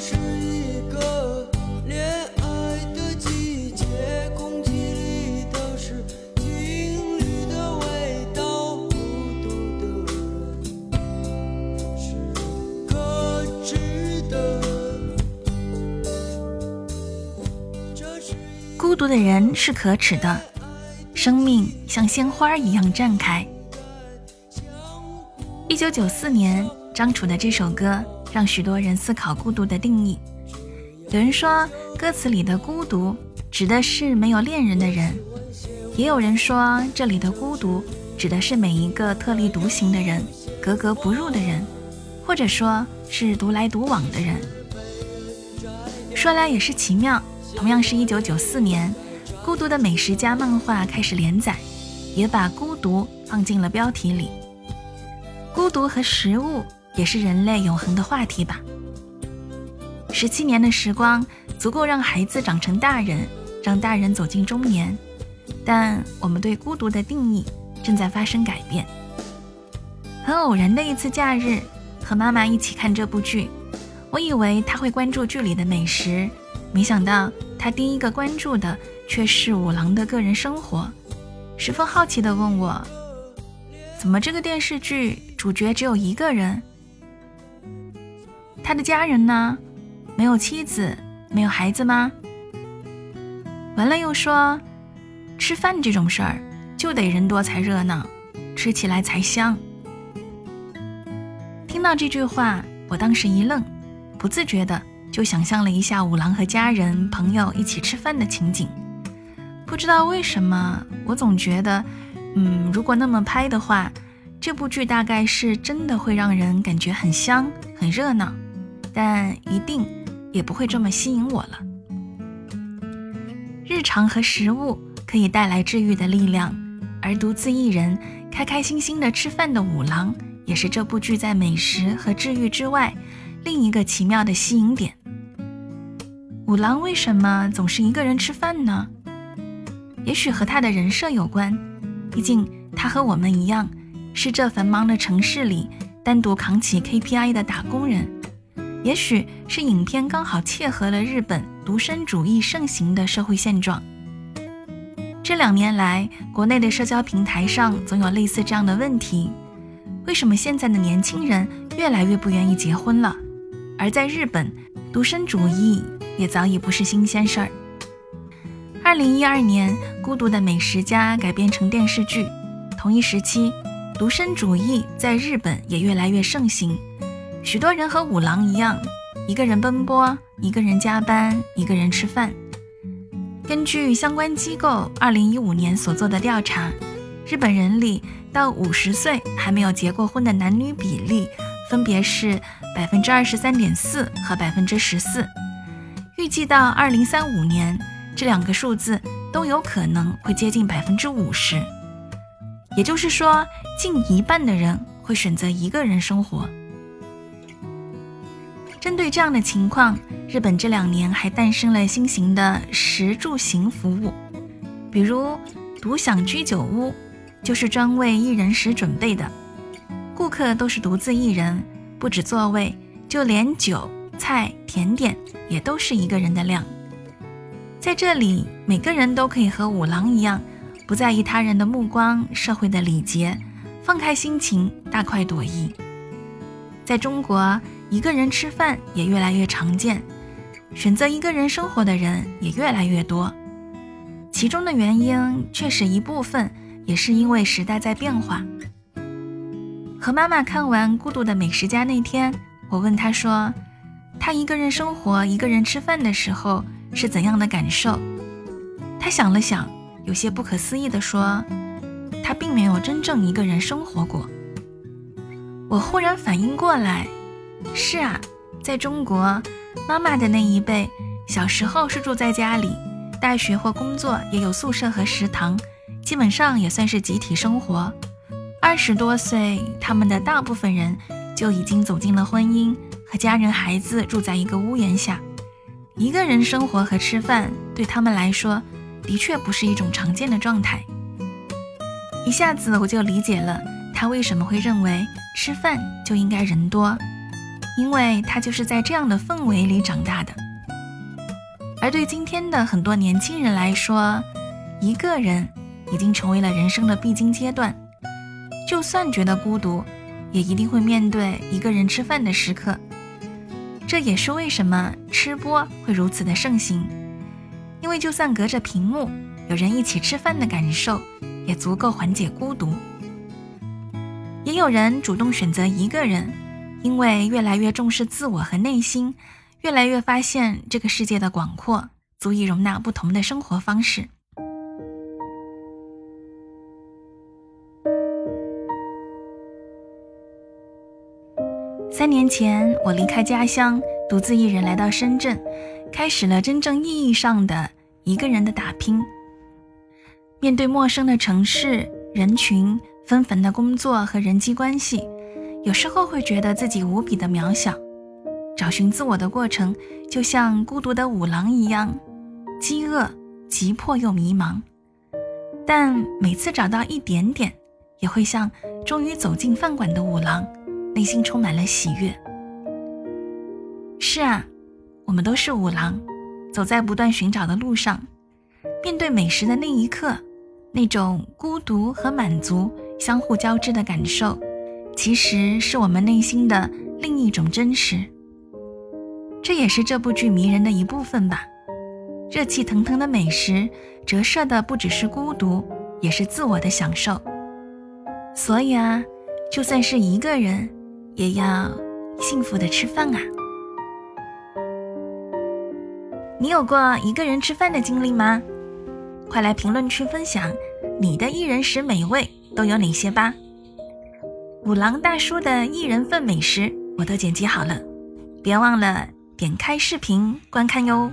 孤独的人是可知的。孤独的人是可耻的，生命像鲜花一样绽开。一九九四年，张楚的这首歌让许多人思考孤独的定义。有人说，歌词里的孤独指的是没有恋人的人；也有人说，这里的孤独指的是每一个特立独行的人、格格不入的人，或者说是独来独往的人。说来也是奇妙，同样是一九九四年，《孤独的美食家》漫画开始连载，也把孤独放进了标题里。孤独和食物也是人类永恒的话题吧。十七年的时光足够让孩子长成大人，让大人走进中年，但我们对孤独的定义正在发生改变。很偶然的一次假日，和妈妈一起看这部剧，我以为她会关注剧里的美食，没想到她第一个关注的却是五郎的个人生活，十分好奇地问我。怎么这个电视剧主角只有一个人？他的家人呢？没有妻子，没有孩子吗？完了又说，吃饭这种事儿就得人多才热闹，吃起来才香。听到这句话，我当时一愣，不自觉的就想象了一下五郎和家人朋友一起吃饭的情景。不知道为什么，我总觉得。嗯，如果那么拍的话，这部剧大概是真的会让人感觉很香、很热闹，但一定也不会这么吸引我了。日常和食物可以带来治愈的力量，而独自一人开开心心的吃饭的五郎，也是这部剧在美食和治愈之外另一个奇妙的吸引点。五郎为什么总是一个人吃饭呢？也许和他的人设有关。毕竟他和我们一样，是这繁忙的城市里单独扛起 KPI 的打工人。也许是影片刚好切合了日本独身主义盛行的社会现状。这两年来，国内的社交平台上总有类似这样的问题：为什么现在的年轻人越来越不愿意结婚了？而在日本，独身主义也早已不是新鲜事儿。二零一二年，《孤独的美食家》改编成电视剧。同一时期，独身主义在日本也越来越盛行。许多人和五郎一样，一个人奔波，一个人加班，一个人吃饭。根据相关机构二零一五年所做的调查，日本人里到五十岁还没有结过婚的男女比例分别是百分之二十三点四和百分之十四。预计到二零三五年。这两个数字都有可能会接近百分之五十，也就是说，近一半的人会选择一个人生活。针对这样的情况，日本这两年还诞生了新型的食住行服务，比如独享居酒屋，就是专为一人食准备的，顾客都是独自一人，不止座位，就连酒菜甜点也都是一个人的量。在这里，每个人都可以和五郎一样，不在意他人的目光、社会的礼节，放开心情，大快朵颐。在中国，一个人吃饭也越来越常见，选择一个人生活的人也越来越多。其中的原因，确实一部分也是因为时代在变化。和妈妈看完《孤独的美食家》那天，我问她说：“她一个人生活、一个人吃饭的时候。”是怎样的感受？她想了想，有些不可思议地说：“她并没有真正一个人生活过。”我忽然反应过来，是啊，在中国，妈妈的那一辈小时候是住在家里，大学或工作也有宿舍和食堂，基本上也算是集体生活。二十多岁，他们的大部分人就已经走进了婚姻，和家人、孩子住在一个屋檐下。一个人生活和吃饭对他们来说，的确不是一种常见的状态。一下子我就理解了他为什么会认为吃饭就应该人多。因为他就是在这样的氛围里长大的。而对今天的很多年轻人来说，一个人已经成为了人生的必经阶段。就算觉得孤独，也一定会面对一个人吃饭的时刻。这也是为什么吃播会如此的盛行，因为就算隔着屏幕，有人一起吃饭的感受，也足够缓解孤独。也有人主动选择一个人，因为越来越重视自我和内心，越来越发现这个世界的广阔，足以容纳不同的生活方式。三年前，我离开家乡，独自一人来到深圳，开始了真正意义上的一个人的打拼。面对陌生的城市、人群、纷繁的工作和人际关系，有时候会觉得自己无比的渺小。找寻自我的过程，就像孤独的五郎一样，饥饿、急迫又迷茫。但每次找到一点点，也会像终于走进饭馆的五郎。内心充满了喜悦。是啊，我们都是五郎，走在不断寻找的路上。面对美食的那一刻，那种孤独和满足相互交织的感受，其实是我们内心的另一种真实。这也是这部剧迷人的一部分吧。热气腾腾的美食，折射的不只是孤独，也是自我的享受。所以啊，就算是一个人。也要幸福的吃饭啊！你有过一个人吃饭的经历吗？快来评论区分享你的一人食美味都有哪些吧！五郎大叔的一人份美食我都剪辑好了，别忘了点开视频观看哟。